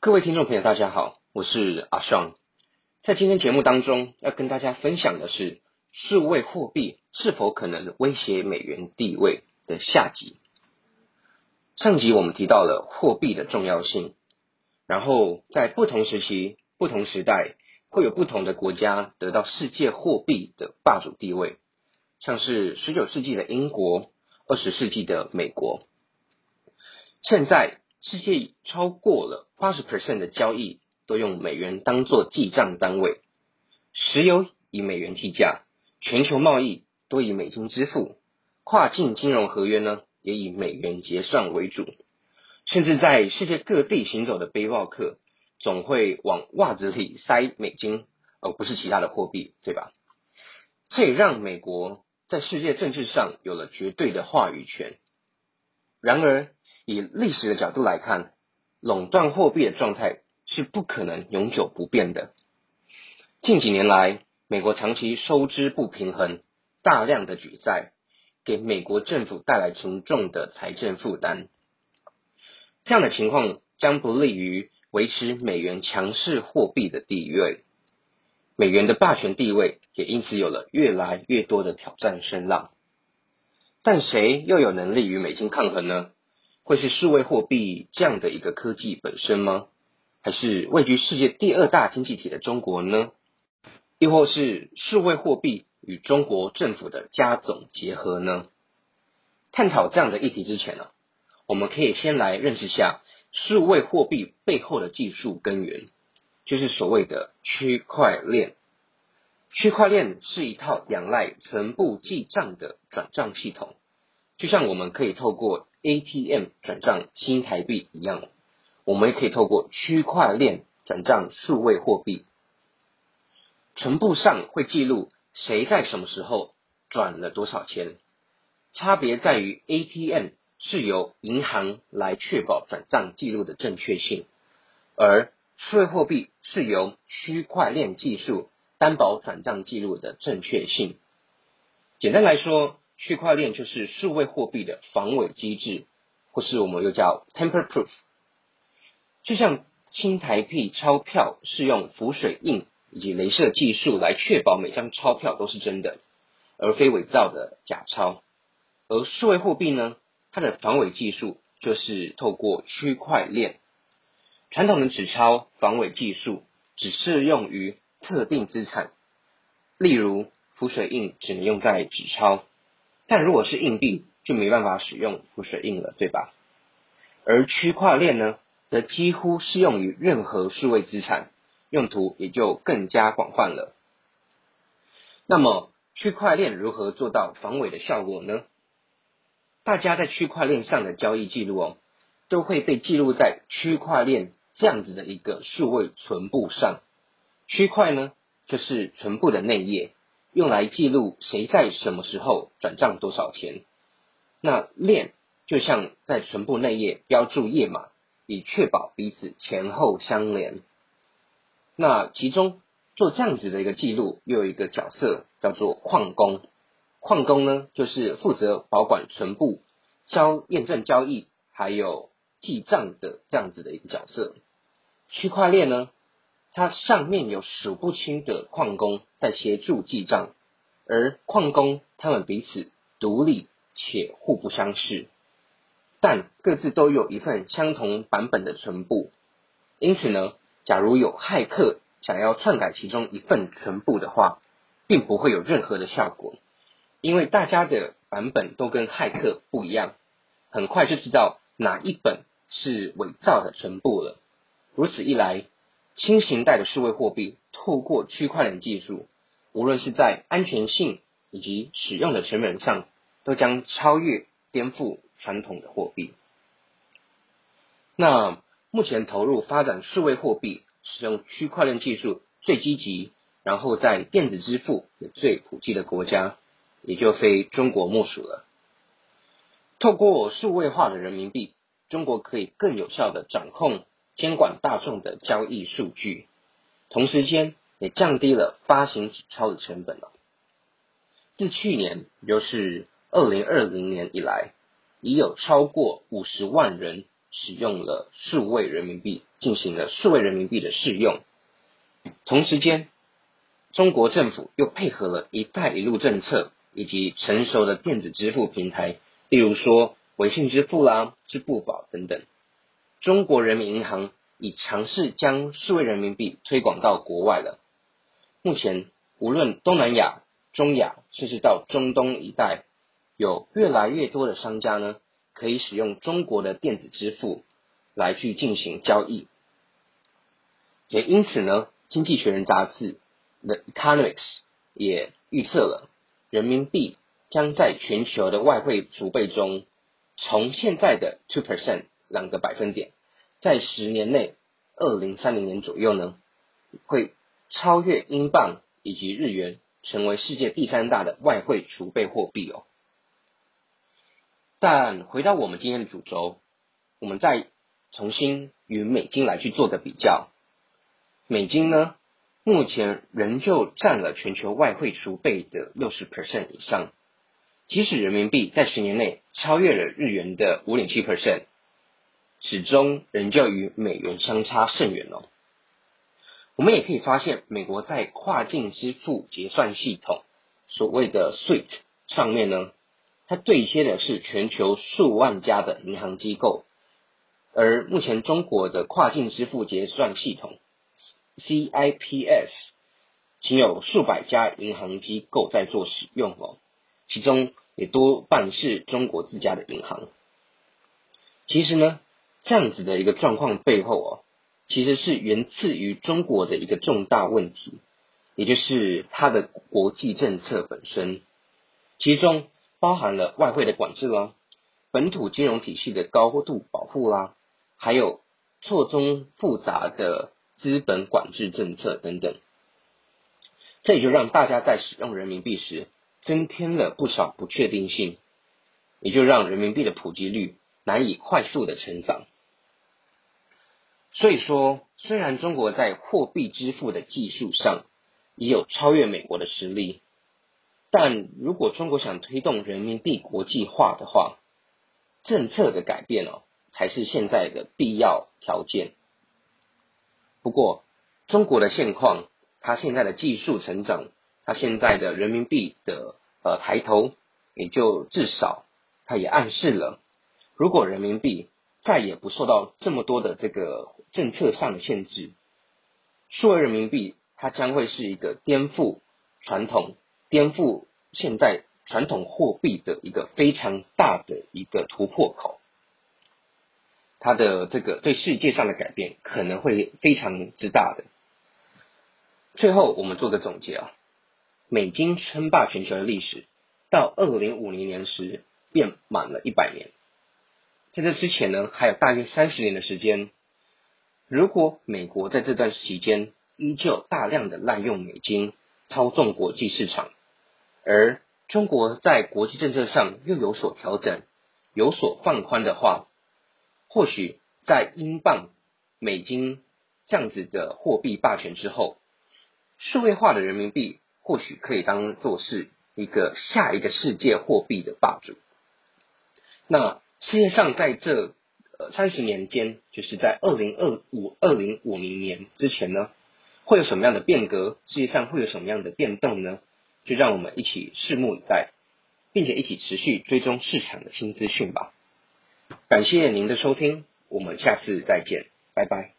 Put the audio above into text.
各位听众朋友，大家好，我是阿尚。在今天节目当中，要跟大家分享的是数位货币是否可能威胁美元地位的下集。上集我们提到了货币的重要性，然后在不同时期、不同时代，会有不同的国家得到世界货币的霸主地位，像是十九世纪的英国，二十世纪的美国。现在世界超过了八十 percent 的交易都用美元当做记账单位，石油以美元计价，全球贸易都以美金支付，跨境金融合约呢也以美元结算为主，甚至在世界各地行走的背包客总会往袜子里塞美金，而不是其他的货币，对吧？这也让美国在世界政治上有了绝对的话语权。然而，以历史的角度来看，垄断货币的状态是不可能永久不变的。近几年来，美国长期收支不平衡，大量的举债，给美国政府带来沉重的财政负担。这样的情况将不利于维持美元强势货币的地位，美元的霸权地位也因此有了越来越多的挑战声浪。但谁又有能力与美金抗衡呢？会是数位货币这样的一个科技本身吗？还是位居世界第二大经济体的中国呢？亦或是数位货币与中国政府的加总结合呢？探讨这样的议题之前呢，我们可以先来认识下数位货币背后的技术根源，就是所谓的区块链。区块链是一套仰赖存部记账的转账系统，就像我们可以透过 ATM 转账新台币一样，我们也可以透过区块链转账数位货币。存部上会记录谁在什么时候转了多少钱，差别在于 ATM 是由银行来确保转账记录的正确性，而数位货币是由区块链技术担保转账记录的正确性。简单来说，区块链就是数位货币的防伪机制，或是我们又叫 tamper-proof。就像新台币钞票是用浮水印以及镭射技术来确保每张钞票都是真的，而非伪造的假钞。而数位货币呢，它的防伪技术就是透过区块链。传统的纸钞防伪技术只适用于特定资产，例如浮水印只能用在纸钞。但如果是硬币，就没办法使用浮水印了，对吧？而区块链呢，则几乎适用于任何数位资产，用途也就更加广泛了。那么，区块链如何做到防伪的效果呢？大家在区块链上的交易记录哦，都会被记录在区块链这样子的一个数位存部上。区块呢，就是存部的内页。用来记录谁在什么时候转账多少钱。那链就像在存部内页标注页码，以确保彼此前后相连。那其中做这样子的一个记录，又有一个角色叫做矿工。矿工呢，就是负责保管存部、交验证交易还有记账的这样子的一个角色。区块链呢？它上面有数不清的矿工在协助记账，而矿工他们彼此独立且互不相识，但各自都有一份相同版本的存部。因此呢，假如有骇客想要篡改其中一份存部的话，并不会有任何的效果，因为大家的版本都跟骇客不一样，很快就知道哪一本是伪造的存部了。如此一来。新型代的数位货币透过区块链技术，无论是在安全性以及使用的成本上，都将超越颠覆传统的货币。那目前投入发展数位货币、使用区块链技术最积极，然后在电子支付也最普及的国家，也就非中国莫属了。透过数位化的人民币，中国可以更有效的掌控。监管大众的交易数据，同时间也降低了发行纸钞的成本了。自去年，也就是二零二零年以来，已有超过五十万人使用了数位人民币，进行了数位人民币的试用。同时间，中国政府又配合了一带一路政策以及成熟的电子支付平台，例如说微信支付啦、支付宝等等。中国人民银行已尝试将数位人民币推广到国外了。目前，无论东南亚、中亚，甚至到中东一带，有越来越多的商家呢，可以使用中国的电子支付来去进行交易。也因此呢，《经济学人》杂志的《Economics》也预测了，人民币将在全球的外汇储备中，从现在的 two percent 两个百分点，在十年内，二零三零年左右呢，会。超越英镑以及日元，成为世界第三大的外汇储备货币哦。但回到我们今天的主轴，我们再重新与美金来去做个比较。美金呢，目前仍旧占了全球外汇储备的六十 percent 以上。即使人民币在十年内超越了日元的五点七 percent，始终仍旧与美元相差甚远哦。我们也可以发现，美国在跨境支付结算系统所谓的 SWIFT 上面呢，它对接的是全球数万家的银行机构，而目前中国的跨境支付结算系统 CIPS 仅有数百家银行机构在做使用哦，其中也多半是中国自家的银行。其实呢，这样子的一个状况背后哦。其实是源自于中国的一个重大问题，也就是它的国际政策本身，其中包含了外汇的管制啦，本土金融体系的高度保护啦，还有错综复杂的资本管制政策等等，这也就让大家在使用人民币时增添了不少不确定性，也就让人民币的普及率难以快速的成长。所以说，虽然中国在货币支付的技术上也有超越美国的实力，但如果中国想推动人民币国际化的话，政策的改变哦，才是现在的必要条件。不过，中国的现况，它现在的技术成长，它现在的人民币的呃抬头，也就至少，它也暗示了，如果人民币再也不受到这么多的这个。政策上的限制，数位人民币它将会是一个颠覆传统、颠覆现在传统货币的一个非常大的一个突破口。它的这个对世界上的改变可能会非常之大的。最后，我们做个总结啊，美金称霸全球的历史到二零五零年时便满了一百年，在这之前呢，还有大约三十年的时间。如果美国在这段期间依旧大量的滥用美金，操纵国际市场，而中国在国际政策上又有所调整、有所放宽的话，或许在英镑、美金这样子的货币霸权之后，数位化的人民币或许可以当做是一个下一个世界货币的霸主。那世界上在这。呃，三十年间，就是在二零二五、二零五零年之前呢，会有什么样的变革？世界上会有什么样的变动呢？就让我们一起拭目以待，并且一起持续追踪市场的新资讯吧。感谢您的收听，我们下次再见，拜拜。